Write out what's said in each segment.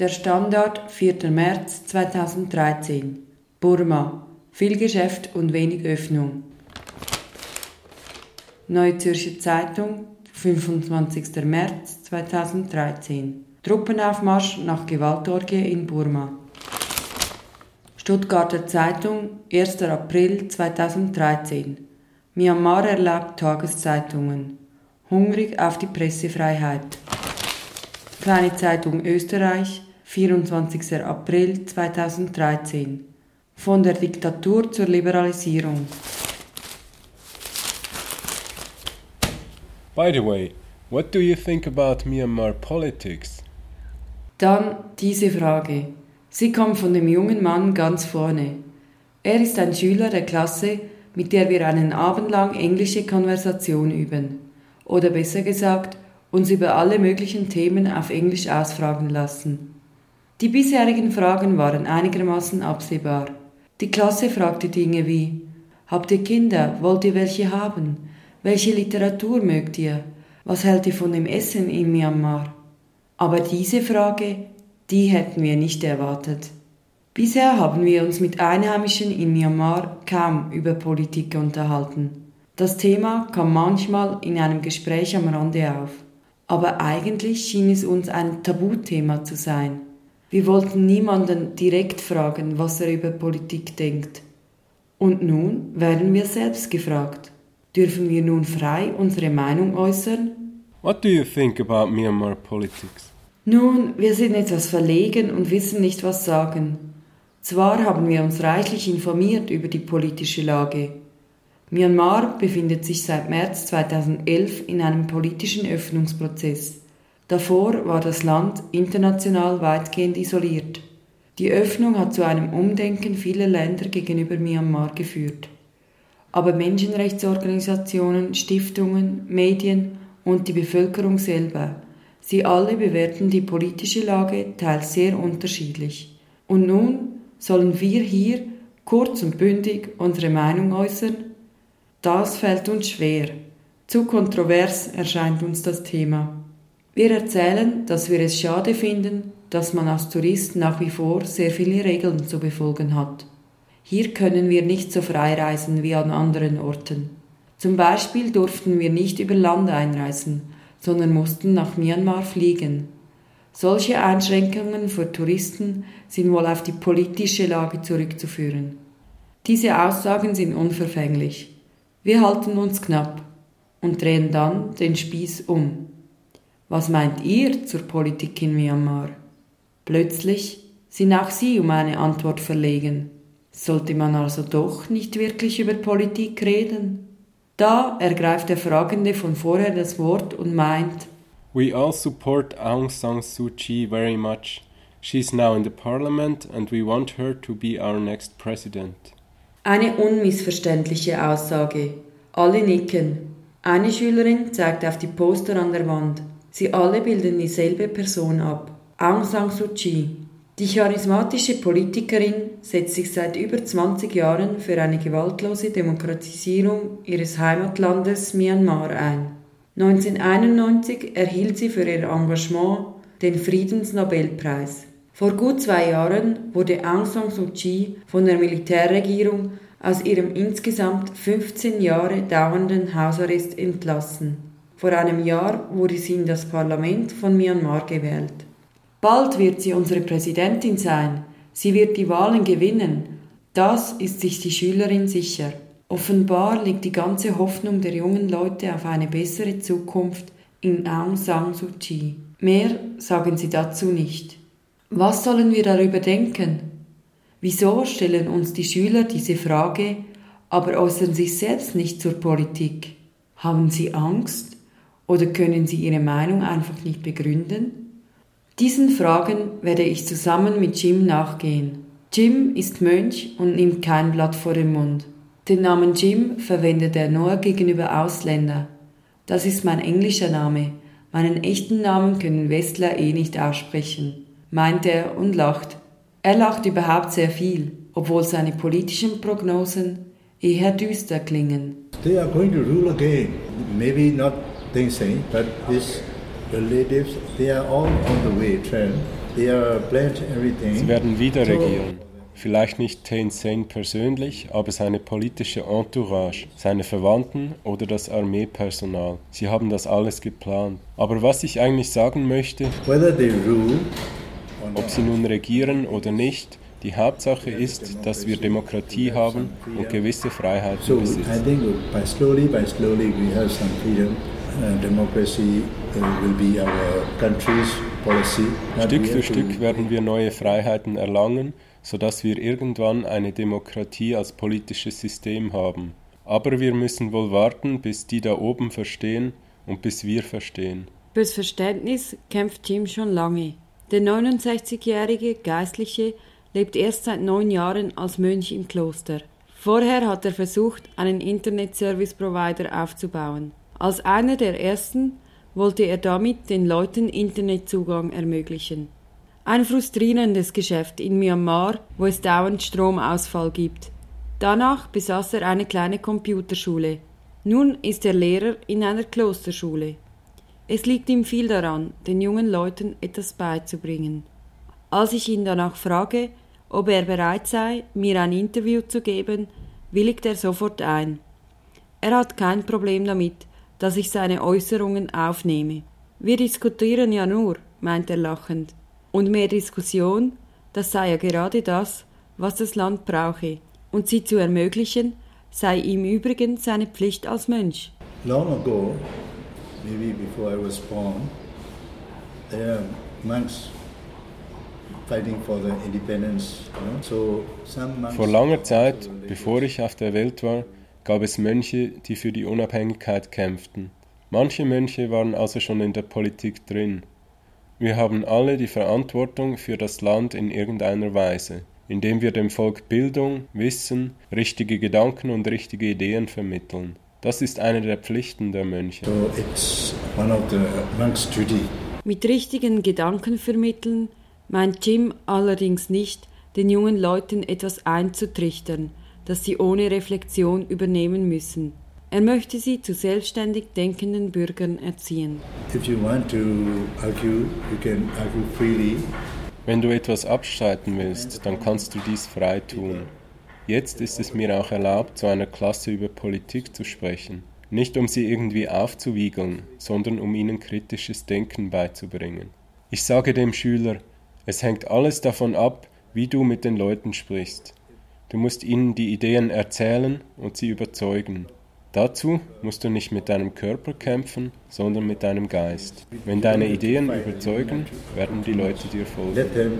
Der Standort 4. März 2013. Burma. Viel Geschäft und wenig Öffnung. Neue Zürcher Zeitung, 25. März 2013. Truppenaufmarsch nach Gewaltorgie in Burma. Stuttgarter Zeitung, 1. April 2013. Myanmar erlaubt Tageszeitungen. Hungrig auf die Pressefreiheit. Kleine Zeitung Österreich, 24. April 2013. Von der Diktatur zur Liberalisierung. By the way, what do you think about Myanmar politics? Dann diese Frage. Sie kommt von dem jungen Mann ganz vorne. Er ist ein Schüler der Klasse, mit der wir einen Abend lang englische Konversation üben. Oder besser gesagt, uns über alle möglichen Themen auf Englisch ausfragen lassen. Die bisherigen Fragen waren einigermaßen absehbar. Die Klasse fragte Dinge wie Habt ihr Kinder? Wollt ihr welche haben? Welche Literatur mögt ihr? Was hält ihr von dem Essen in Myanmar? Aber diese Frage, die hätten wir nicht erwartet. Bisher haben wir uns mit Einheimischen in Myanmar kaum über Politik unterhalten. Das Thema kam manchmal in einem Gespräch am Rande auf. Aber eigentlich schien es uns ein Tabuthema zu sein. Wir wollten niemanden direkt fragen, was er über Politik denkt. Und nun werden wir selbst gefragt. Dürfen wir nun frei unsere Meinung äußern? What do you think about Myanmar politics? Nun, wir sind etwas verlegen und wissen nicht, was sagen. Zwar haben wir uns reichlich informiert über die politische Lage. Myanmar befindet sich seit März 2011 in einem politischen Öffnungsprozess. Davor war das Land international weitgehend isoliert. Die Öffnung hat zu einem Umdenken vieler Länder gegenüber Myanmar geführt. Aber Menschenrechtsorganisationen, Stiftungen, Medien und die Bevölkerung selber, sie alle bewerten die politische Lage teils sehr unterschiedlich. Und nun sollen wir hier kurz und bündig unsere Meinung äußern? Das fällt uns schwer. Zu kontrovers erscheint uns das Thema. Wir erzählen, dass wir es schade finden, dass man als Tourist nach wie vor sehr viele Regeln zu befolgen hat. Hier können wir nicht so frei reisen wie an anderen Orten. Zum Beispiel durften wir nicht über Land einreisen, sondern mussten nach Myanmar fliegen. Solche Einschränkungen für Touristen sind wohl auf die politische Lage zurückzuführen. Diese Aussagen sind unverfänglich. Wir halten uns knapp und drehen dann den Spieß um. Was meint ihr zur Politik in Myanmar? Plötzlich sind auch Sie um eine Antwort verlegen. Sollte man also doch nicht wirklich über Politik reden? Da ergreift der Fragende von vorher das Wort und meint, We all support Aung San Suu Kyi very much. She's now in the parliament and we want her to be our next president. Eine unmissverständliche Aussage. Alle nicken. Eine Schülerin zeigt auf die Poster an der Wand. Sie alle bilden dieselbe Person ab. Aung San Suu Kyi. Die charismatische Politikerin setzt sich seit über 20 Jahren für eine gewaltlose Demokratisierung ihres Heimatlandes Myanmar ein. 1991 erhielt sie für ihr Engagement den Friedensnobelpreis. Vor gut zwei Jahren wurde Aung San Suu Kyi von der Militärregierung aus ihrem insgesamt 15 Jahre dauernden Hausarrest entlassen. Vor einem Jahr wurde sie in das Parlament von Myanmar gewählt. Bald wird sie unsere Präsidentin sein. Sie wird die Wahlen gewinnen. Das ist sich die Schülerin sicher. Offenbar liegt die ganze Hoffnung der jungen Leute auf eine bessere Zukunft in Aung San Suu Kyi. Mehr sagen sie dazu nicht. Was sollen wir darüber denken? Wieso stellen uns die Schüler diese Frage, aber äußern sich selbst nicht zur Politik? Haben sie Angst? Oder können sie ihre Meinung einfach nicht begründen? Diesen Fragen werde ich zusammen mit Jim nachgehen. Jim ist Mönch und nimmt kein Blatt vor den Mund. Den Namen Jim verwendet er nur gegenüber Ausländer. Das ist mein englischer Name. Meinen echten Namen können Westler eh nicht aussprechen, meint er und lacht. Er lacht überhaupt sehr viel, obwohl seine politischen Prognosen eher düster klingen. They are going to rule again. Maybe not thing saying, but these relatives, they are all on the way trend They are pledged everything. Sie werden wieder regieren. Vielleicht nicht Thein Sein persönlich, aber seine politische Entourage, seine Verwandten oder das Armeepersonal. Sie haben das alles geplant. Aber was ich eigentlich sagen möchte, Whether they rule ob sie nun regieren oder nicht, die Hauptsache ist, dass wir Demokratie haben und gewisse Freiheiten So I besitzen. think by slowly, by slowly, we have some freedom. Uh, democracy uh, will be our country's policy. But Stück für Stück werden wir neue Freiheiten erlangen, sodass wir irgendwann eine Demokratie als politisches System haben. Aber wir müssen wohl warten, bis die da oben verstehen und bis wir verstehen. Fürs Verständnis kämpft Jim schon lange. Der 69-jährige Geistliche lebt erst seit neun Jahren als Mönch im Kloster. Vorher hat er versucht, einen Internet-Service-Provider aufzubauen. Als einer der ersten wollte er damit den Leuten Internetzugang ermöglichen. Ein frustrierendes Geschäft in Myanmar, wo es dauernd Stromausfall gibt. Danach besaß er eine kleine Computerschule. Nun ist er Lehrer in einer Klosterschule. Es liegt ihm viel daran, den jungen Leuten etwas beizubringen. Als ich ihn danach frage, ob er bereit sei, mir ein Interview zu geben, willigt er sofort ein. Er hat kein Problem damit, dass ich seine Äußerungen aufnehme. Wir diskutieren ja nur, meint er lachend. Und mehr Diskussion, das sei ja gerade das, was das Land brauche. Und sie zu ermöglichen, sei ihm übrigens seine Pflicht als Mönch. Long ago, maybe before I was born, there are monks fighting for the independence. You know? So some monks. Vor langer Zeit, bevor ich auf der Welt war, gab es Mönche, die für die Unabhängigkeit kämpften. Manche Mönche waren also schon in der Politik drin. Wir haben alle die Verantwortung für das Land in irgendeiner Weise, indem wir dem Volk Bildung, Wissen, richtige Gedanken und richtige Ideen vermitteln. Das ist eine der Pflichten der Mönche. So it's one of the monks' duty. Mit richtigen Gedanken vermitteln meint Jim allerdings nicht, den jungen Leuten etwas einzutrichtern, das sie ohne Reflexion übernehmen müssen. Er möchte sie zu selbstständig denkenden Bürgern erziehen. If you want to argue, you can argue freely. Wenn du etwas abstreiten willst, dann kannst du dies frei tun. Jetzt ist es mir auch erlaubt, zu einer Klasse über Politik zu sprechen. Nicht um sie irgendwie aufzuwiegeln, sondern um ihnen kritisches Denken beizubringen. Ich sage dem Schüler, es hängt alles davon ab, wie du mit den Leuten sprichst. Du musst ihnen die Ideen erzählen und sie überzeugen. Dazu musst du nicht mit deinem Körper kämpfen, sondern mit deinem Geist. Wenn deine Ideen überzeugen, werden die Leute dir folgen. Let them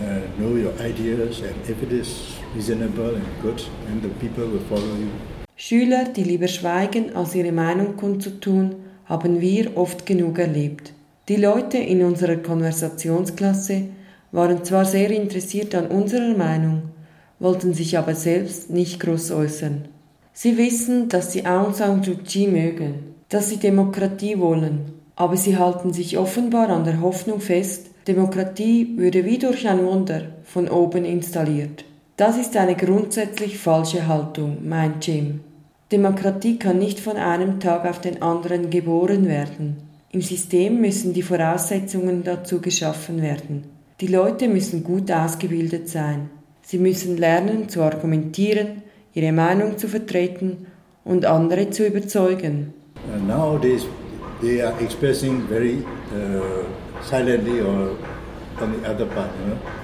uh, know your ideas, and is reasonable and good, then the people will follow you. Schüler, die lieber schweigen, als ihre Meinung kundzutun, haben wir oft genug erlebt. Die Leute in unserer Konversationsklasse waren zwar sehr interessiert an unserer Meinung, wollten sich aber selbst nicht groß äußern. Sie wissen, dass sie Aung San Suu Kyi mögen, dass sie Demokratie wollen, aber sie halten sich offenbar an der Hoffnung fest, Demokratie würde wie durch ein Wunder von oben installiert. Das ist eine grundsätzlich falsche Haltung, meint Jim. Demokratie kann nicht von einem Tag auf den anderen geboren werden. Im System müssen die Voraussetzungen dazu geschaffen werden. Die Leute müssen gut ausgebildet sein. Sie müssen lernen zu argumentieren, ihre Meinung zu vertreten und andere zu überzeugen. And nowadays, they are expressing very uh, silently or on the other part, you know.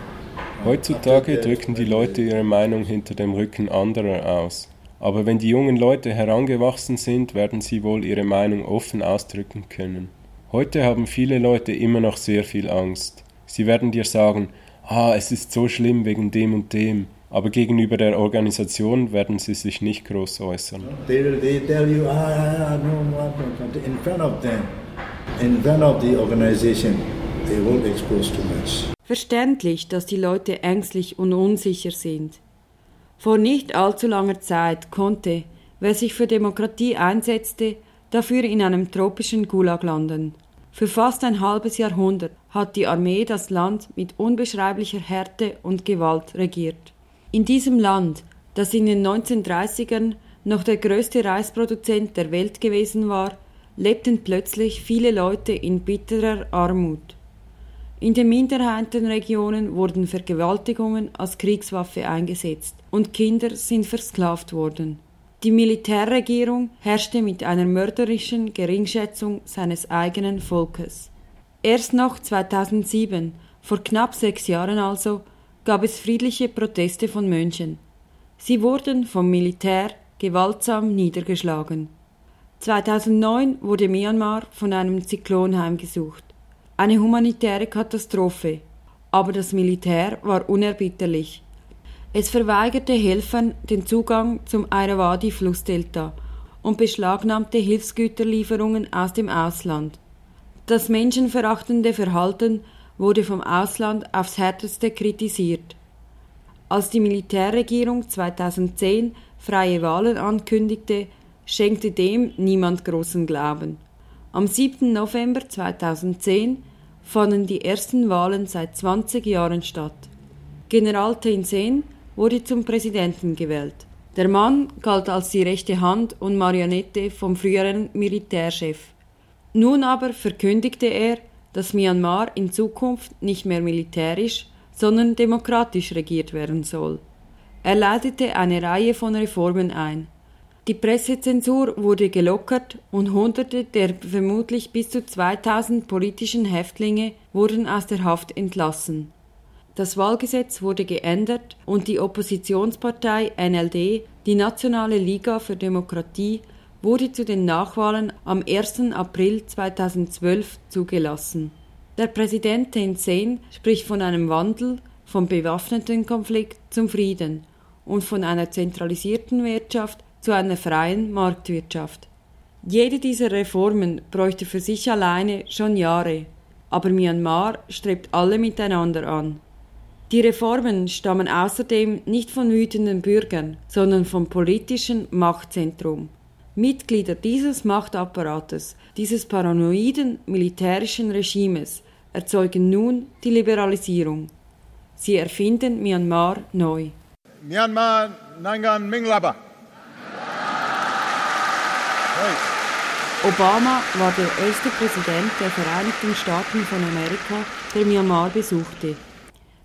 Heutzutage drücken die Leute ihre Meinung hinter dem Rücken anderer aus. Aber wenn die jungen Leute herangewachsen sind, werden sie wohl ihre Meinung offen ausdrücken können. Heute haben viele Leute immer noch sehr viel Angst. Sie werden dir sagen, ah, es ist so schlimm wegen dem und dem, aber gegenüber der Organisation werden sie sich nicht groß äußern. They, they tell you, ah, ah, ah, no, in front of them, in front of the organization, they won't expose too much. Verständlich, dass die Leute ängstlich und unsicher sind. Vor nicht allzu langer Zeit konnte, wer sich für Demokratie einsetzte, dafür in einem tropischen Gulag landen. Für fast ein halbes Jahrhundert hat die Armee das Land mit unbeschreiblicher Härte und Gewalt regiert. In diesem Land, das in den 1930ern noch der größte Reisproduzent der Welt gewesen war, lebten plötzlich viele Leute in bitterer Armut. In den Minderheitenregionen wurden Vergewaltigungen als Kriegswaffe eingesetzt und Kinder sind versklavt worden. Die Militärregierung herrschte mit einer mörderischen Geringschätzung seines eigenen Volkes. Erst noch 2007, vor knapp sechs Jahren also, gab es friedliche Proteste von Mönchen. Sie wurden vom Militär gewaltsam niedergeschlagen. 2009 wurde Myanmar von einem Zyklon heimgesucht. Eine humanitäre Katastrophe. Aber das Militär war unerbitterlich. Es verweigerte Helfern den Zugang zum Airawadi-Flussdelta und beschlagnahmte Hilfsgüterlieferungen aus dem Ausland. Das menschenverachtende Verhalten wurde vom Ausland aufs härteste kritisiert. Als die Militärregierung 2010 freie Wahlen ankündigte, schenkte dem niemand großen Glauben. Am 7. November 2010 fanden die ersten Wahlen seit 20 Jahren statt. General Thein Sein wurde zum Präsidenten gewählt. Der Mann galt als die rechte Hand und Marionette vom früheren Militärchef. Nun aber verkündigte er, dass Myanmar in Zukunft nicht mehr militärisch, sondern demokratisch regiert werden soll. Er leitete eine Reihe von Reformen ein. Die Pressezensur wurde gelockert und Hunderte der vermutlich bis zu 2000 politischen Häftlinge wurden aus der Haft entlassen. Das Wahlgesetz wurde geändert und die Oppositionspartei NLD, die Nationale Liga für Demokratie, wurde zu den Nachwahlen am 1. April 2012 zugelassen. Der Präsident Thein Sein spricht von einem Wandel vom bewaffneten Konflikt zum Frieden und von einer zentralisierten Wirtschaft zu einer freien Marktwirtschaft. Jede dieser Reformen bräuchte für sich alleine schon Jahre, aber Myanmar strebt alle miteinander an. Die Reformen stammen außerdem nicht von wütenden Bürgern, sondern vom politischen Machtzentrum. Mitglieder dieses Machtapparates, dieses paranoiden militärischen Regimes, erzeugen nun die Liberalisierung. Sie erfinden Myanmar neu. Myanmar Nangan Minglaba. Obama war der erste Präsident der Vereinigten Staaten von Amerika, der Myanmar besuchte.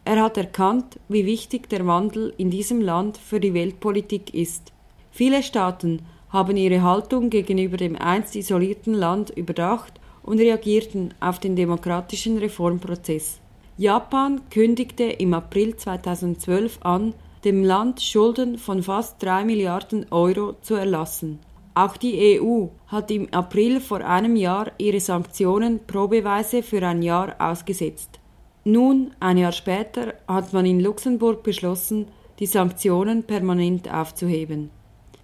Er hat erkannt, wie wichtig der Wandel in diesem Land für die Weltpolitik ist. Viele Staaten haben ihre Haltung gegenüber dem einst isolierten Land überdacht und reagierten auf den demokratischen Reformprozess. Japan kündigte im April 2012 an, dem Land Schulden von fast 3 Milliarden Euro zu erlassen. Auch die EU hat im April vor einem Jahr ihre Sanktionen probeweise für ein Jahr ausgesetzt. Nun, ein Jahr später, hat man in Luxemburg beschlossen, die Sanktionen permanent aufzuheben.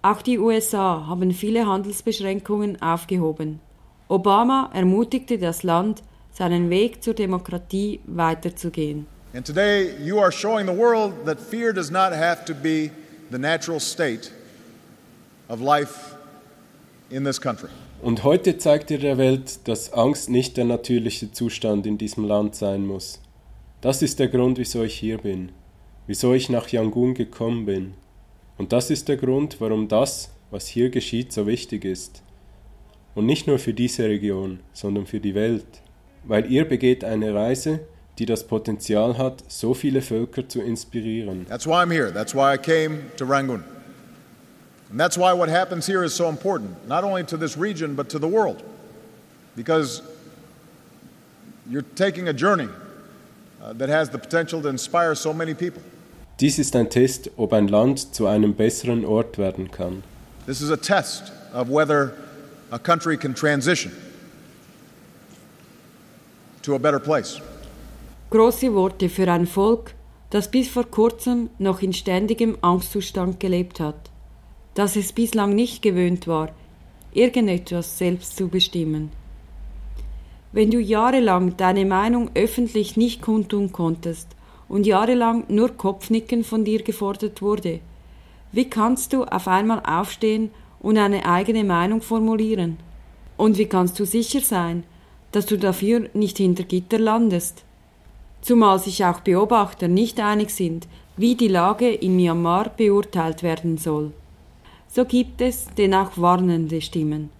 Auch die USA haben viele Handelsbeschränkungen aufgehoben. Obama ermutigte das Land, seinen Weg zur Demokratie weiterzugehen. And today you are showing the world that fear does not have to be the natural state of life in this country. Und heute zeigt ihr der Welt, dass Angst nicht der natürliche Zustand in diesem Land sein muss. Das ist der Grund, wieso ich hier bin, wieso ich nach Yangon gekommen bin. Und das ist der Grund, warum das, was hier geschieht, so wichtig ist. Und nicht nur für diese Region, sondern für die Welt. Weil ihr begeht eine Reise, die das Potenzial hat, so viele Völker zu inspirieren. That's why I'm here. That's why I came to Rangoon. And that's why what happens here is so important, not only to this region, but to the world. Because you're taking a journey uh, that has the potential to inspire so many people. Dies ist ein Test, ob ein Land zu einem besseren Ort werden kann. This is a test of whether a country can transition to a better place. Große Worte für ein Volk, das bis vor kurzem noch in ständigem Angstzustand gelebt hat, das es bislang nicht gewöhnt war, irgendetwas selbst zu bestimmen. Wenn du jahrelang deine Meinung öffentlich nicht kundtun konntest und jahrelang nur Kopfnicken von dir gefordert wurde. Wie kannst du auf einmal aufstehen und eine eigene Meinung formulieren? Und wie kannst du sicher sein, dass du dafür nicht hinter Gitter landest? Zumal sich auch Beobachter nicht einig sind, wie die Lage in Myanmar beurteilt werden soll. So gibt es denn auch warnende Stimmen.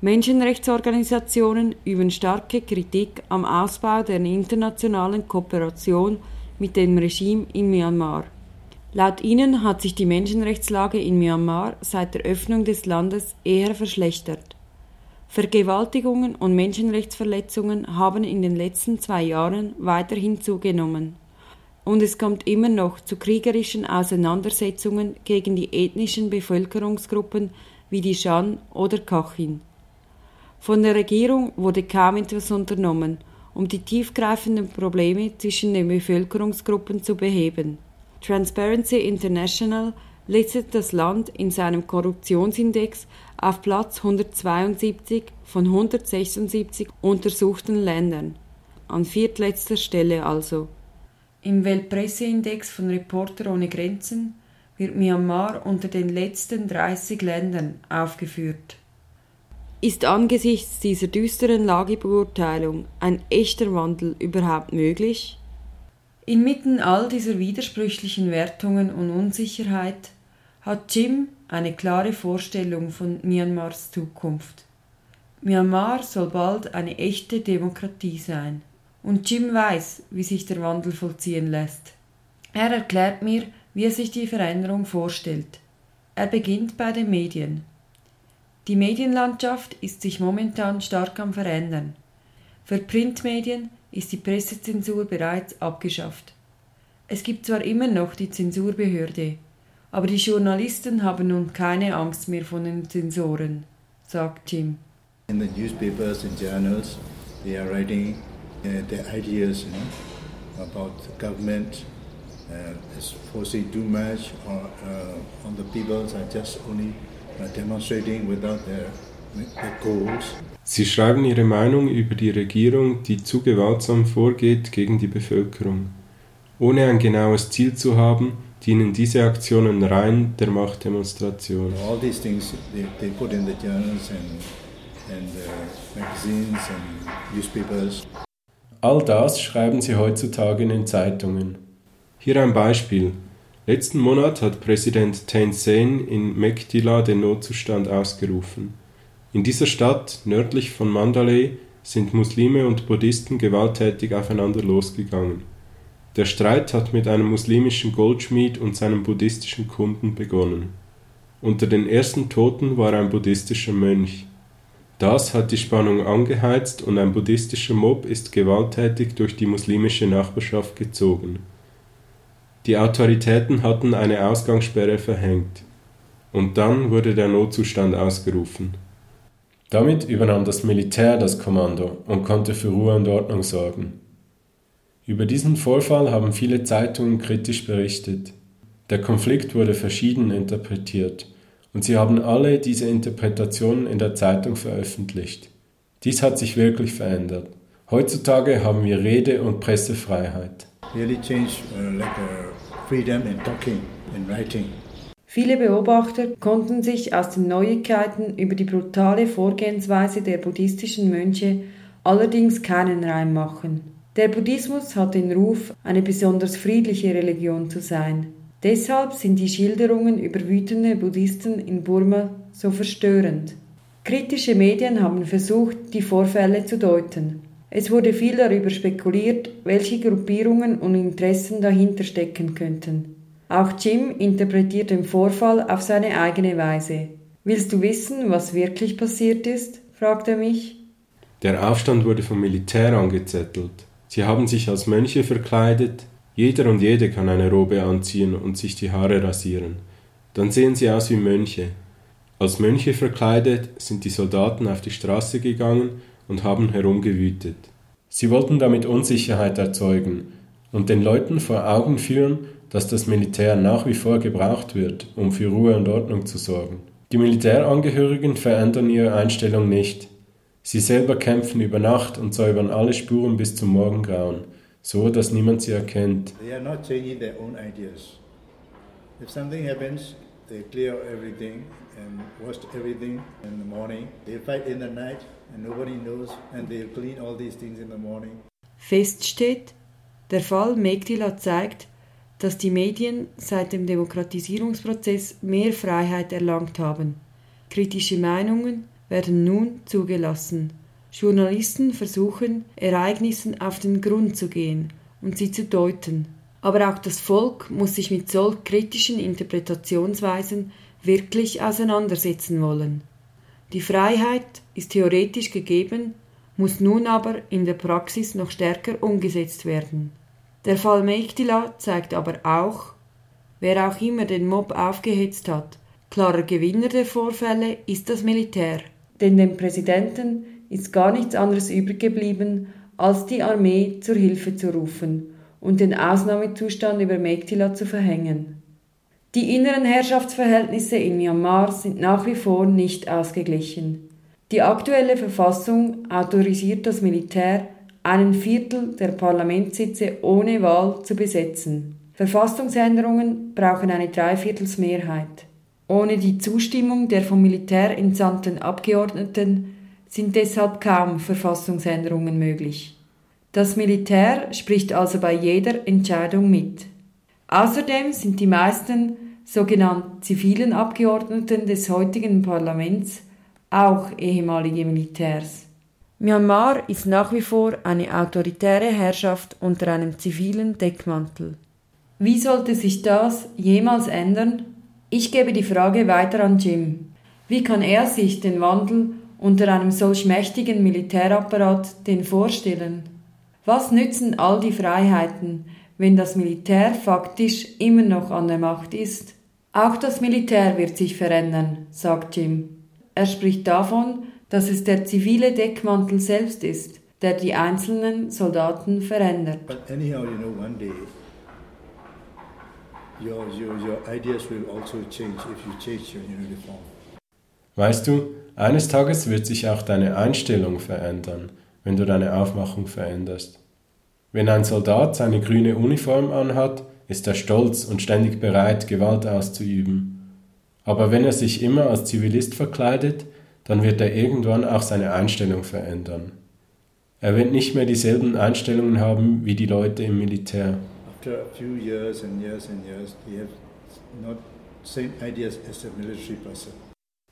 Menschenrechtsorganisationen üben starke Kritik am Ausbau der internationalen Kooperation mit dem Regime in Myanmar. Laut ihnen hat sich die Menschenrechtslage in Myanmar seit der Öffnung des Landes eher verschlechtert. Vergewaltigungen und Menschenrechtsverletzungen haben in den letzten zwei Jahren weiterhin zugenommen. Und es kommt immer noch zu kriegerischen Auseinandersetzungen gegen die ethnischen Bevölkerungsgruppen wie die Shan oder Kachin. Von der Regierung wurde kaum etwas unternommen, um die tiefgreifenden Probleme zwischen den Bevölkerungsgruppen zu beheben. Transparency International listet das Land in seinem Korruptionsindex auf Platz 172 von 176 untersuchten Ländern, an viertletzter Stelle also. Im Weltpresseindex von Reporter ohne Grenzen wird Myanmar unter den letzten 30 Ländern aufgeführt. Ist angesichts dieser düsteren Lagebeurteilung ein echter Wandel überhaupt möglich? Inmitten all dieser widersprüchlichen Wertungen und Unsicherheit hat Jim eine klare Vorstellung von Myanmars Zukunft. Myanmar soll bald eine echte Demokratie sein. Und Jim weiß, wie sich der Wandel vollziehen lässt. Er erklärt mir, wie er sich die Veränderung vorstellt. Er beginnt bei den Medien. Die Medienlandschaft ist sich momentan stark am Verändern. Für Printmedien ist die Pressezensur bereits abgeschafft. Es gibt zwar immer noch die Zensurbehörde, aber die Journalisten haben nun keine Angst mehr von den Zensoren, sagt Jim. In the newspapers and journals, they are writing uh, their ideas you know, about the government. Uh, suppose they do much or uh, on the people are just only uh, demonstrating without their, their goals. Sie schreiben ihre Meinung über die Regierung, die zu gewaltsam vorgeht gegen die Bevölkerung. Ohne ein genaues Ziel zu haben, dienen diese Aktionen rein der Machtdemonstration. All these things they, they put in the journals and, and uh, magazines and newspapers. All das schreiben sie heutzutage in den Zeitungen. Hier ein Beispiel. Letzten Monat hat Präsident Thein Sein in Mektila den Notzustand ausgerufen. In dieser Stadt, nördlich von Mandalay, sind Muslime und Buddhisten gewalttätig aufeinander losgegangen. Der Streit hat mit einem muslimischen Goldschmied und seinem buddhistischen Kunden begonnen. Unter den ersten Toten war ein buddhistischer Mönch. Das hat die Spannung angeheizt und ein buddhistischer Mob ist gewalttätig durch die muslimische Nachbarschaft gezogen. Die Autoritäten hatten eine Ausgangssperre verhängt. Und dann wurde der Notzustand ausgerufen. Damit übernahm das Militär das Kommando und konnte für Ruhe und Ordnung sorgen. Über diesen Vorfall haben viele Zeitungen kritisch berichtet. Der Konflikt wurde verschieden interpretiert und sie haben alle diese Interpretationen in der Zeitung veröffentlicht. Dies hat sich wirklich verändert. Heutzutage haben wir Rede- und Pressefreiheit. Uh, uh. Viele Beobachter konnten sich aus den Neuigkeiten über die brutale Vorgehensweise der buddhistischen Mönche allerdings keinen Reim machen. Der Buddhismus hat den Ruf, eine besonders friedliche Religion zu sein. Deshalb sind die Schilderungen über wütende Buddhisten in Burma so verstörend. Kritische Medien haben versucht, die Vorfälle zu deuten. Es wurde viel darüber spekuliert, welche Gruppierungen und Interessen dahinter stecken könnten. Auch Jim interpretiert den Vorfall auf seine eigene Weise. Willst du wissen, was wirklich passiert ist? fragt er mich. Der Aufstand wurde vom Militär angezettelt. Sie haben sich als Mönche verkleidet. Jeder und jede kann eine Robe anziehen und sich die Haare rasieren. Dann sehen sie aus wie Mönche. Als Mönche verkleidet sind die Soldaten auf die Straße gegangen und haben herumgewütet. Sie wollten damit Unsicherheit erzeugen und den Leuten vor Augen führen, dass das Militär nach wie vor gebraucht wird, um für Ruhe und Ordnung zu sorgen. Die Militärangehörigen verändern ihre Einstellung nicht. Sie selber kämpfen über Nacht und säubern alle Spuren bis zum Morgengrauen, so dass niemand sie erkennt. They are not changing their own ideas. If something happens, they clear everything and wash everything in the morning. They fight in the night and nobody knows and they clean all these things in the morning. Fest steht, der Fall Megdila zeigt, dass die Medien seit dem Demokratisierungsprozess mehr Freiheit erlangt haben. Kritische Meinungen, werden nun zugelassen. Journalisten versuchen, Ereignissen auf den Grund zu gehen und sie zu deuten. Aber auch das Volk muss sich mit solch kritischen Interpretationsweisen wirklich auseinandersetzen wollen. Die Freiheit ist theoretisch gegeben, muss nun aber in der Praxis noch stärker umgesetzt werden. Der Fall Mechtila zeigt aber auch, wer auch immer den Mob aufgehetzt hat, klarer Gewinner der Vorfälle ist das Militär. Denn dem Präsidenten ist gar nichts anderes übrig geblieben, als die Armee zur Hilfe zu rufen und den Ausnahmezustand über Mektila zu verhängen. Die inneren Herrschaftsverhältnisse in Myanmar sind nach wie vor nicht ausgeglichen. Die aktuelle Verfassung autorisiert das Militär, einen Viertel der Parlamentssitze ohne Wahl zu besetzen. Verfassungsänderungen brauchen eine Dreiviertelsmehrheit. Ohne die Zustimmung der vom Militär entsandten Abgeordneten sind deshalb kaum Verfassungsänderungen möglich. Das Militär spricht also bei jeder Entscheidung mit. Außerdem sind die meisten sogenannten zivilen Abgeordneten des heutigen Parlaments auch ehemalige Militärs. Myanmar ist nach wie vor eine autoritäre Herrschaft unter einem zivilen Deckmantel. Wie sollte sich das jemals ändern? Ich gebe die Frage weiter an Jim. Wie kann er sich den Wandel unter einem solch mächtigen Militärapparat denn vorstellen? Was nützen all die Freiheiten, wenn das Militär faktisch immer noch an der Macht ist? Auch das Militär wird sich verändern, sagt Jim. Er spricht davon, dass es der zivile Deckmantel selbst ist, der die einzelnen Soldaten verändert. But anyhow, you know, one day your, your, your ideas will also change if you change your uniform. Weißt du, eines Tages wird sich auch deine Einstellung verändern, wenn du deine Aufmachung veränderst. Wenn ein Soldat seine grüne Uniform anhat, ist er stolz und ständig bereit, Gewalt auszuüben. Aber wenn er sich immer als Zivilist verkleidet, dann wird er irgendwann auch seine Einstellung verändern. Er wird nicht mehr dieselben Einstellungen haben wie die Leute im Militär. After a few years and years and years, he has not same ideas as a military person.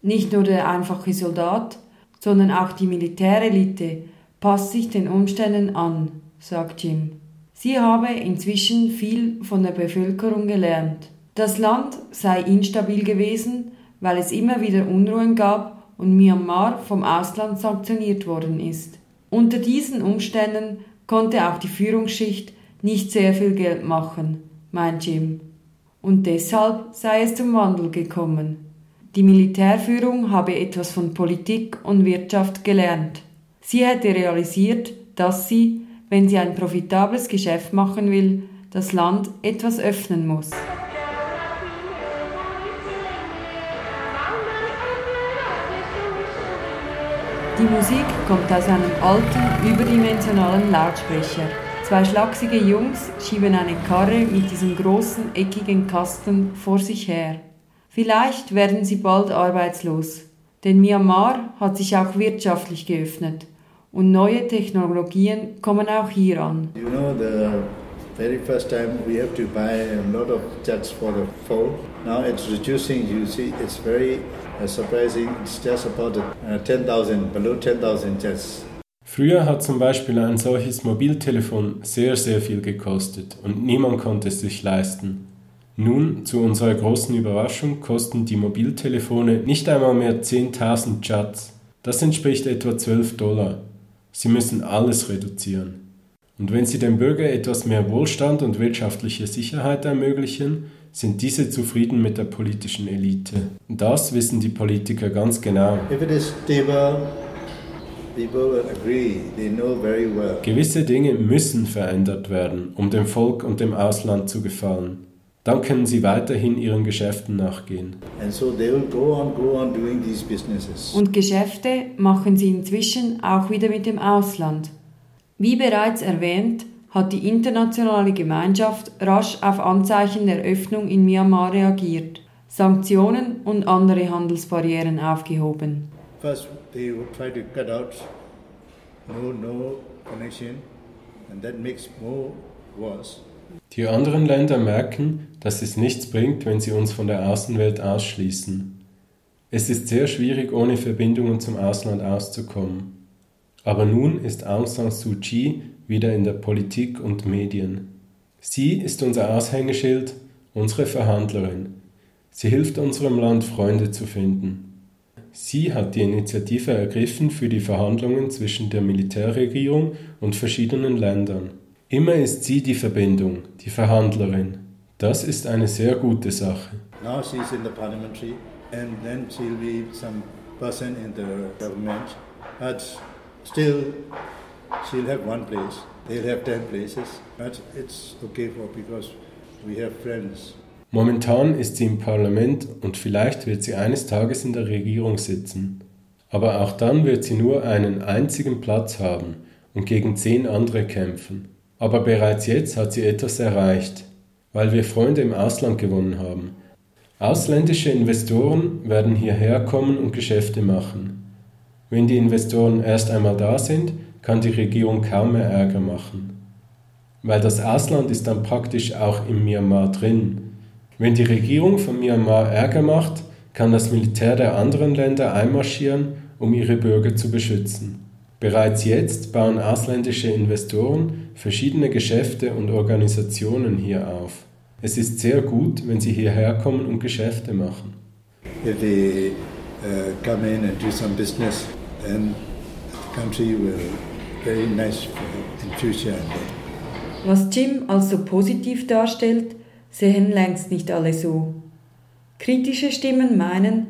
Nicht nur der einfache Soldat, sondern auch die Militärelite passt sich den Umständen an, sagt Jim. Sie habe inzwischen viel von der Bevölkerung gelernt. Das Land sei instabil gewesen, weil es immer wieder Unruhen gab und Myanmar vom Ausland sanktioniert worden ist. Unter diesen Umständen konnte auch die Führungsschicht nicht sehr viel Geld machen, meint Jim. Und deshalb sei es zum Wandel gekommen. Die Militärführung habe etwas von Politik und Wirtschaft gelernt. Sie hätte realisiert, dass sie, wenn sie ein profitables Geschäft machen will, das Land etwas öffnen muss. Die Musik kommt aus einem alten, überdimensionalen Lautsprecher. Zwei schlachsige Jungs schieben eine Karre mit diesem großen, eckigen Kasten vor sich her. Vielleicht werden sie bald arbeitslos, denn Myanmar hat sich auch wirtschaftlich geöffnet und neue Technologien kommen auch hier an. You know, very first time we have to buy a lot of jets for the phone. Now it's reducing, you see, it's very uh, surprising. It's just about uh, 10,000, below 10,000 jets. Früher hat zum Beispiel ein solches Mobiltelefon sehr, sehr viel gekostet und niemand konnte es sich leisten. Nun, zu unserer großen Überraschung, kosten die Mobiltelefone nicht einmal mehr 10.000 Chats. Das entspricht etwa 12 Dollar. Sie müssen alles reduzieren. Und wenn Sie dem Bürger etwas mehr Wohlstand und wirtschaftliche Sicherheit ermöglichen, sind diese zufrieden mit der politischen Elite. Das wissen die Politiker ganz genau. Gewisse Dinge müssen verändert werden, um dem Volk und dem Ausland zu gefallen. Dann können sie weiterhin ihren Geschäften nachgehen. Und Geschäfte machen sie inzwischen auch wieder mit dem Ausland. Wie bereits erwähnt, hat die internationale Gemeinschaft rasch auf Anzeichen der Öffnung in Myanmar reagiert, Sanktionen und andere Handelsbarrieren aufgehoben. First they try to cut out no no connection and that makes more worse. Die anderen Länder merken, dass es nichts bringt, wenn sie uns von der Außenwelt ausschließen. Es ist sehr schwierig, ohne Verbindungen zum Ausland auszukommen. Aber nun ist Aung San Suu Kyi wieder in der Politik und Medien. Sie ist unser Aushängeschild, unsere Verhandlerin. Sie hilft unserem Land, Freunde zu finden. Sie hat die Initiative ergriffen für die Verhandlungen zwischen der Militärregierung und verschiedenen Ländern. Immer ist sie die Verbindung, die Verhandlerin. Das ist eine sehr gute Sache. Now she's in the parliamentary and then she'll be some person in the government. But still she'll have one place. They'll have ten places. But it's okay for because we have friends. Momentan ist sie im Parlament und vielleicht wird sie eines Tages in der Regierung sitzen. Aber auch dann wird sie nur einen einzigen Platz haben und gegen zehn andere kämpfen. Aber bereits jetzt hat sie etwas erreicht, weil wir Freunde im Ausland gewonnen haben. Ausländische Investoren werden hierher kommen und Geschäfte machen. Wenn die Investoren erst einmal da sind, kann die Regierung kaum mehr Ärger machen. Weil das Ausland ist dann praktisch auch in Myanmar drin wenn die Regierung von Myanmar Ärger macht, kann das Militär der anderen Länder einmarschieren, um ihre Bürger zu beschützen. Bereits jetzt bauen ausländische Investoren verschiedene Geschäfte und Organisationen hier auf. Es ist sehr gut, wenn sie hierher kommen und Geschäfte machen. If they uh, come in and do some business, then the country will very nice in future. Was Jim als so positiv darstellt, sehen längst nicht alle so. Kritische Stimmen meinen,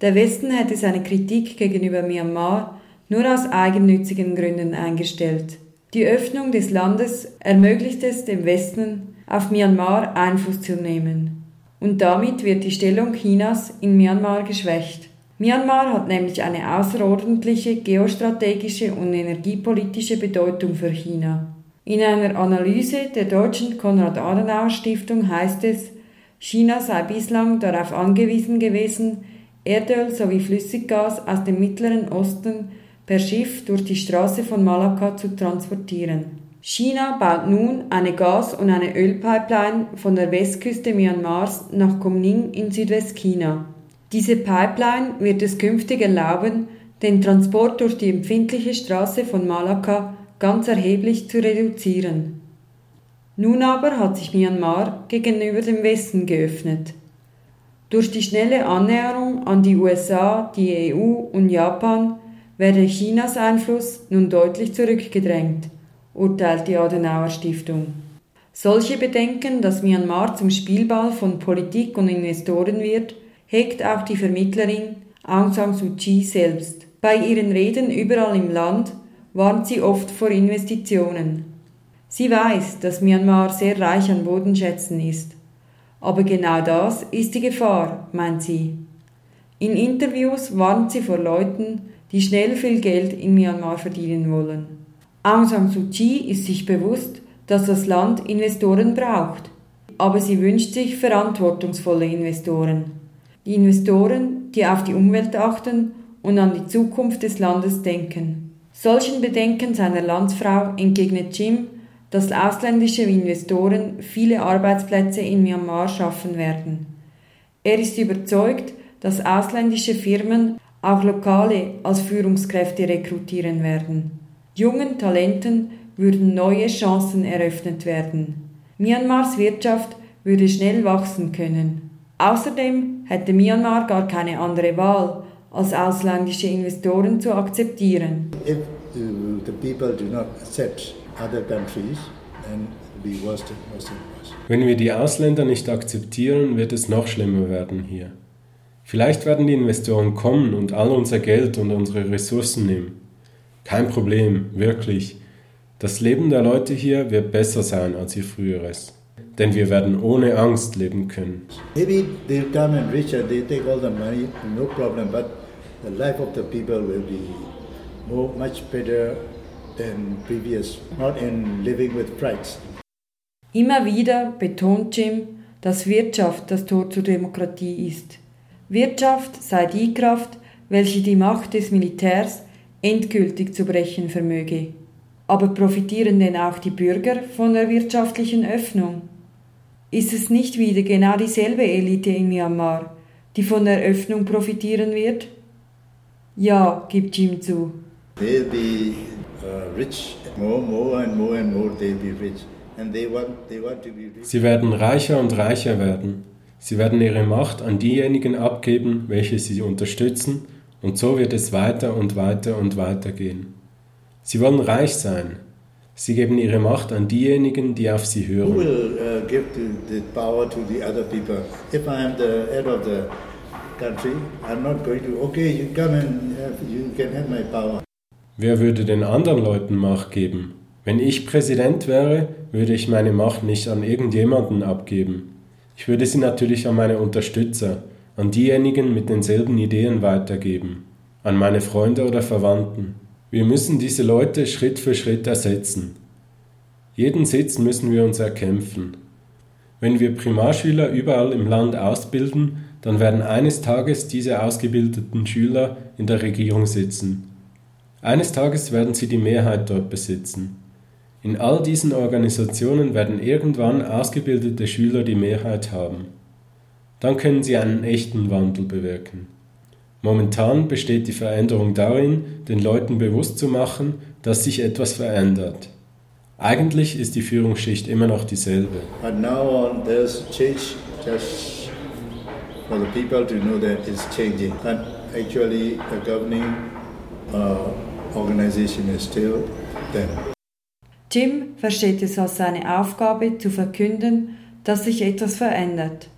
der Westen hätte seine Kritik gegenüber Myanmar nur aus eigennützigen Gründen eingestellt. Die Öffnung des Landes ermöglicht es dem Westen, auf Myanmar Einfluss zu nehmen. Und damit wird die Stellung Chinas in Myanmar geschwächt. Myanmar hat nämlich eine außerordentliche geostrategische und energiepolitische Bedeutung für China. In einer Analyse der deutschen Konrad-Adenauer-Stiftung heißt es, China sei bislang darauf angewiesen gewesen, Erdöl sowie Flüssiggas aus dem Mittleren Osten per Schiff durch die Straße von Malakka zu transportieren. China baut nun eine Gas- und eine Ölpipeline von der Westküste Myanmars nach Kumning in Südwestchina. Diese Pipeline wird es künftig erlauben, den Transport durch die empfindliche Straße von Malakka ganz erheblich zu reduzieren. Nun aber hat sich Myanmar gegenüber dem Westen geöffnet. Durch die schnelle Annäherung an die USA, die EU und Japan werde Chinas Einfluss nun deutlich zurückgedrängt, urteilt die Adenauer Stiftung. Solche Bedenken, dass Myanmar zum Spielball von Politik und Investoren wird, hegt auch die Vermittlerin Aung San Suu Kyi selbst. Bei ihren Reden überall im Land warnt sie oft vor Investitionen. Sie weiß, dass Myanmar sehr reich an Bodenschätzen ist. Aber genau das ist die Gefahr, meint sie. In Interviews warnt sie vor Leuten, die schnell viel Geld in Myanmar verdienen wollen. Aung San Suu Kyi ist sich bewusst, dass das Land Investoren braucht, aber sie wünscht sich verantwortungsvolle Investoren. Die Investoren, die auf die Umwelt achten und an die Zukunft des Landes denken. Solchen Bedenken seiner Landsfrau entgegnet Jim, dass ausländische Investoren viele Arbeitsplätze in Myanmar schaffen werden. Er ist überzeugt, dass ausländische Firmen auch lokale als Führungskräfte rekrutieren werden. Jungen Talenten würden neue Chancen eröffnet werden. Myanmars Wirtschaft würde schnell wachsen können. Außerdem hätte Myanmar gar keine andere Wahl, als ausländische Investoren zu akzeptieren. If the people do not accept other countries, then be worse than worse. Wenn wir die Ausländer nicht akzeptieren, wird es noch schlimmer werden hier. Vielleicht werden die Investoren kommen und all unser Geld und unsere Ressourcen nehmen. Kein Problem, wirklich. Das Leben der Leute hier wird besser sein als ihr früheres. Denn wir werden ohne Angst leben können. Maybe they'll come and rich and they take all the money, no problem, but the life of the people will be more, much better than previous, not in living with frights. Immer wieder betont Jim, dass Wirtschaft das Tor zur Demokratie ist. Wirtschaft sei die Kraft, welche die Macht des Militärs endgültig zu brechen vermöge. Aber profitieren denn auch die Bürger von der wirtschaftlichen Öffnung? Ist es nicht wieder genau dieselbe Elite in Myanmar, die von der Öffnung profitieren wird? Ja, gibt Jim zu. They'll be uh, rich, more, more and more and more they'll be rich. And they want, they want to be rich. Sie werden reicher und reicher werden. Sie werden ihre Macht an diejenigen abgeben, welche sie unterstützen, und so wird es weiter und weiter und weiter gehen. Sie wollen reich sein. Sie geben ihre Macht an diejenigen, die auf sie Who hören. will uh, give the, the power to the other people? If I am the head of the country, I'm not going to, okay, you come and you can have my power. Wer würde den anderen Leuten Macht geben? Wenn ich Präsident wäre, würde ich meine Macht nicht an irgendjemanden abgeben. Ich würde sie natürlich an meine Unterstützer, an diejenigen mit denselben Ideen weitergeben, an meine Freunde oder Verwandten. Wir müssen diese Leute Schritt für Schritt ersetzen. Jeden Sitz müssen wir uns erkämpfen. Wenn wir Primarschüler überall im Land ausbilden, dann werden eines Tages diese ausgebildeten Schüler in der Regierung sitzen. Eines Tages werden sie die Mehrheit dort besitzen. In all diesen Organisationen werden irgendwann ausgebildete Schüler die Mehrheit haben. Dann können sie einen echten Wandel bewirken. Momentan besteht die Veränderung darin, den Leuten bewusst zu machen, dass sich etwas verändert. Eigentlich ist die Führungsschicht immer noch dieselbe. But now there's change just for the people to know that it's changing. But actually, the governing uh, organization is still them. Jim versteht es als seine Aufgabe zu verkünden, dass sich etwas verändert.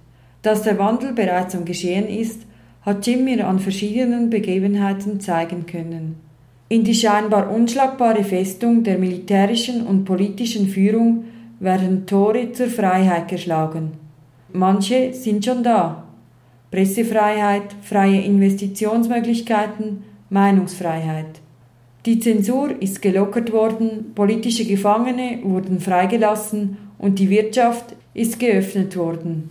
Dass der Wandel bereits am Geschehen ist, hat Jim mir an verschiedenen Begebenheiten zeigen können. In die scheinbar unschlagbare Festung der militärischen und politischen Führung werden Tore zur Freiheit geschlagen. Manche sind schon da. Pressefreiheit, freie Investitionsmöglichkeiten, Meinungsfreiheit. Die Zensur ist gelockert worden, politische Gefangene wurden freigelassen und die Wirtschaft ist geöffnet worden.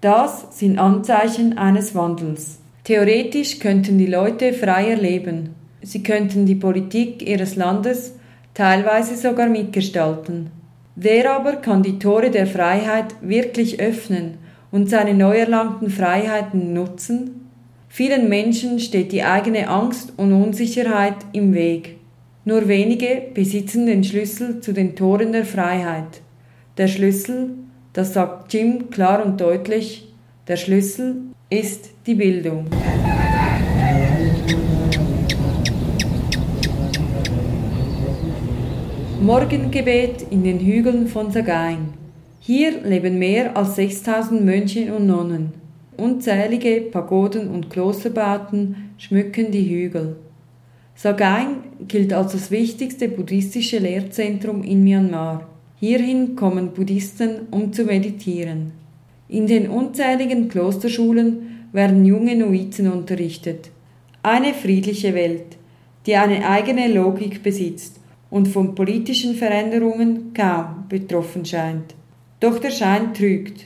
Das sind Anzeichen eines Wandels. Theoretisch könnten die Leute freier leben. Sie könnten die Politik ihres Landes teilweise sogar mitgestalten. Wer aber kann die Tore der Freiheit wirklich öffnen und seine neu erlangten Freiheiten nutzen? Vielen Menschen steht die eigene Angst und Unsicherheit im Weg. Nur wenige besitzen den Schlüssel zu den Toren der Freiheit. Der Schlüssel, das sagt Jim klar und deutlich, der Schlüssel ist die Bildung. Morgengebet in den Hügeln von Sagaing. Hier leben mehr als 6000 Mönche und Nonnen. Unzählige Pagoden und Klosterbauten schmücken die Hügel. Sagaing gilt als das wichtigste buddhistische Lehrzentrum in Myanmar. Hierhin kommen Buddhisten, um zu meditieren. In den unzähligen Klosterschulen werden junge Novizen unterrichtet. Eine friedliche Welt, die eine eigene Logik besitzt und von politischen Veränderungen kaum betroffen scheint. Doch der Schein trügt.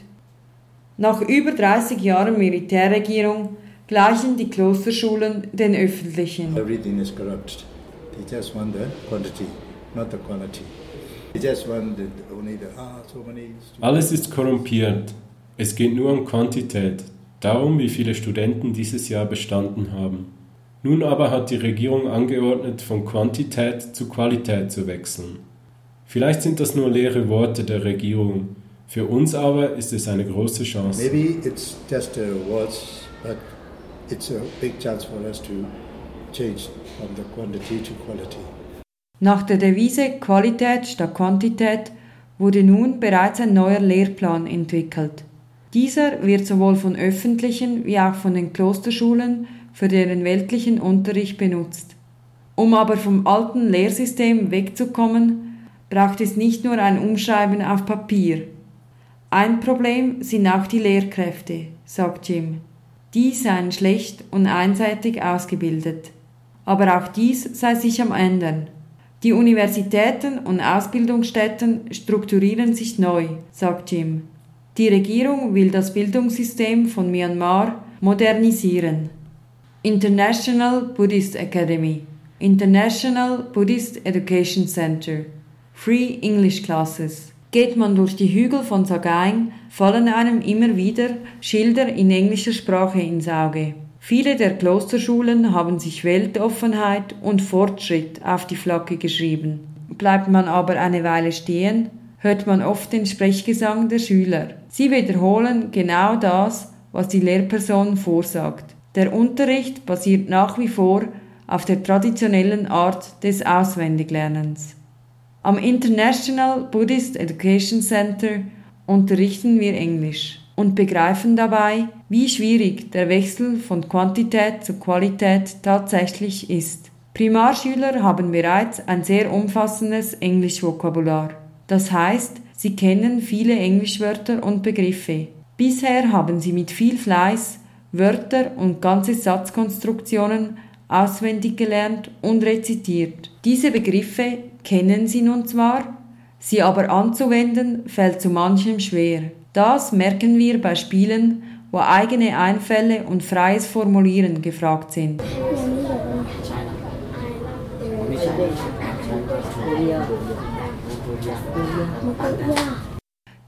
Nach über 30 Jahren Militärregierung gleichen die Klosterschulen den öffentlichen. Everything is corrupt. They just want the quantity, not the quality. They just want the, only the, ah, so many students. Alles ist korrumpiert. Es geht nur um Quantität, darum, wie viele Studenten dieses Jahr bestanden haben. Nun aber hat die Regierung angeordnet, von Quantität zu Qualität zu wechseln. Vielleicht sind das nur leere Worte der Regierung, für uns aber ist es eine große Chance. Maybe it's just uh, words, but it's a big chance for us to change from the quantity to quality. Nach der Devise Qualität statt Quantität wurde nun bereits ein neuer Lehrplan entwickelt. Dieser wird sowohl von öffentlichen wie auch von den Klosterschulen für deren weltlichen Unterricht benutzt. Um aber vom alten Lehrsystem wegzukommen, braucht es nicht nur ein Umschreiben auf Papier. Ein Problem sind auch die Lehrkräfte, sagt Jim. Die seien schlecht und einseitig ausgebildet. Aber auch dies sei sich am ändern. Die Universitäten und Ausbildungsstätten strukturieren sich neu, sagt Jim. Die Regierung will das Bildungssystem von Myanmar modernisieren. International Buddhist Academy, International Buddhist Education Center, Free English Classes, Geht man durch die Hügel von Sagaing, fallen einem immer wieder Schilder in englischer Sprache ins Auge. Viele der Klosterschulen haben sich Weltoffenheit und Fortschritt auf die Flagge geschrieben. Bleibt man aber eine Weile stehen, hört man oft den Sprechgesang der Schüler. Sie wiederholen genau das, was die Lehrperson vorsagt. Der Unterricht basiert nach wie vor auf der traditionellen Art des Auswendiglernens. Am International Buddhist Education Center unterrichten wir Englisch und begreifen dabei, wie schwierig der Wechsel von Quantität zu Qualität tatsächlich ist. Primarschüler haben bereits ein sehr umfassendes Englischvokabular. Das heißt, sie kennen viele Englischwörter und Begriffe. Bisher haben sie mit viel Fleiß Wörter und ganze Satzkonstruktionen auswendig gelernt und rezitiert. Diese Begriffe kennen sie nun zwar, sie aber anzuwenden fällt zu manchem schwer. Das merken wir bei Spielen, wo eigene Einfälle und freies Formulieren gefragt sind.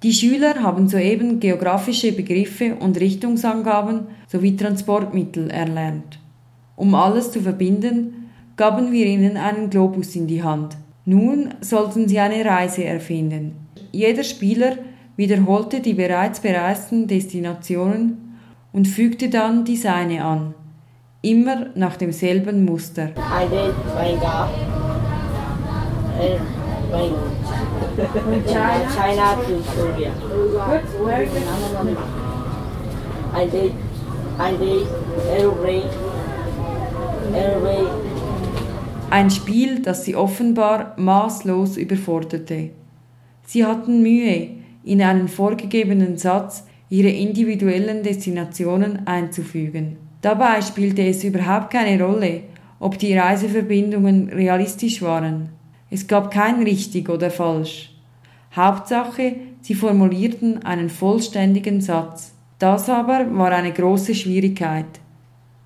Die Schüler haben soeben geografische Begriffe und Richtungsangaben sowie Transportmittel erlernt. Um alles zu verbinden, gaben wir ihnen einen Globus in die Hand. Nun sollten sie eine Reise erfinden. Jeder Spieler wiederholte die bereits bereisten Destinationen und fügte dann die seine an, immer nach demselben Muster. I did From China? China to Korea. Where I did, I did airway, airway. Ein Spiel, das sie offenbar maßlos überforderte. Sie hatten Mühe, in einen vorgegebenen Satz ihre individuellen Destinationen einzufügen. Dabei spielte es überhaupt keine Rolle, ob die Reiseverbindungen realistisch waren. Es gab kein richtig oder falsch. Hauptsache, sie formulierten einen vollständigen Satz. Das aber war eine große Schwierigkeit.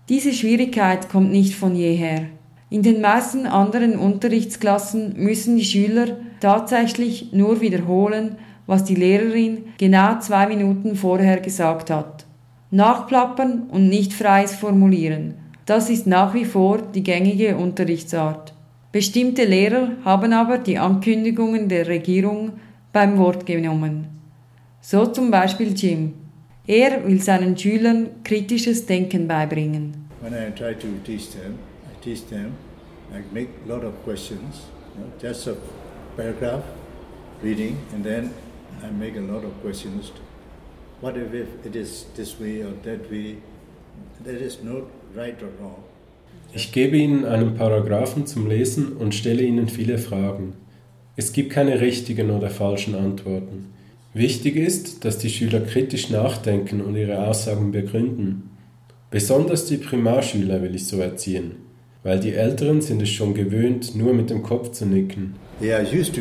Diese Schwierigkeit kommt nicht von jeher. In den meisten anderen Unterrichtsklassen müssen die Schüler tatsächlich nur wiederholen, was die Lehrerin genau zwei Minuten vorher gesagt hat. Nachplappern und nicht freies Formulieren. Das ist nach wie vor die gängige Unterrichtsart. Bestimmte Lehrer haben aber die Ankündigungen der Regierung beim Wort genommen. So zum Beispiel Jim. Er will seinen Schülern kritisches Denken beibringen. When I try to teach them, teach them, I make a lot of questions, you know, just a paragraph reading, and then I make a lot of questions. What if it is this way or that way? There is no right or wrong. Ich gebe Ihnen einen Paragraphen zum Lesen und stelle Ihnen viele Fragen. Es gibt keine richtigen oder falschen Antworten. Wichtig ist, dass die Schüler kritisch nachdenken und ihre Aussagen begründen. Besonders die Primarschüler will ich so erziehen, weil die Älteren sind es schon gewöhnt, nur mit dem Kopf zu nicken. They are used to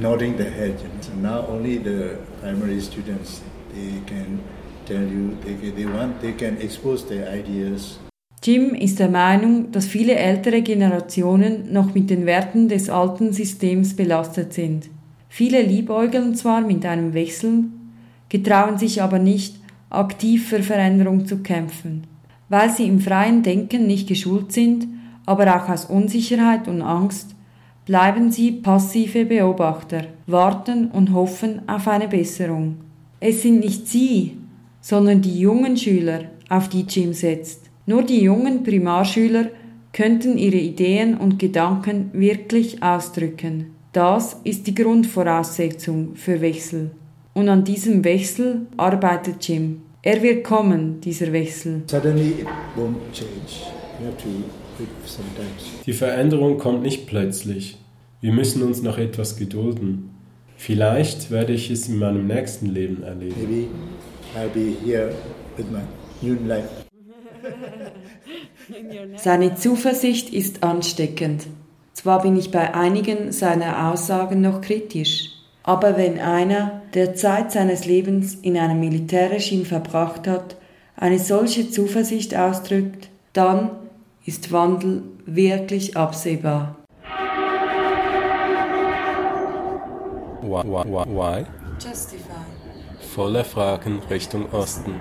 nodding their head. So now only the primary students they can tell you they, they want they can expose their ideas Jim ist der Meinung, dass viele ältere Generationen noch mit den Werten des alten Systems belastet sind. Viele liebäugeln zwar mit einem Wechsel, getrauen sich aber nicht, aktiv für Veränderung zu kämpfen. Weil sie im freien Denken nicht geschult sind, aber auch aus Unsicherheit und Angst, bleiben sie passive Beobachter, warten und hoffen auf eine Besserung. Es sind nicht sie, sondern die jungen Schüler, auf die Jim setzt. Nur die jungen Primarschüler könnten ihre Ideen und Gedanken wirklich ausdrücken. Das ist die Grundvoraussetzung für Wechsel. Und an diesem Wechsel arbeitet Jim. Er wird kommen, dieser Wechsel. Die Veränderung kommt nicht plötzlich. Wir müssen uns noch etwas gedulden. Vielleicht werde ich es in meinem nächsten Leben erleben. Maybe I'll be here with my new life. Seine Zuversicht ist ansteckend. Zwar bin ich bei einigen seiner Aussagen noch kritisch, aber wenn einer, der Zeit seines Lebens in einem Militärregime verbracht hat, eine solche Zuversicht ausdrückt, dann ist Wandel wirklich absehbar. Wow. Why? Justify. Volle Fragen Richtung Osten.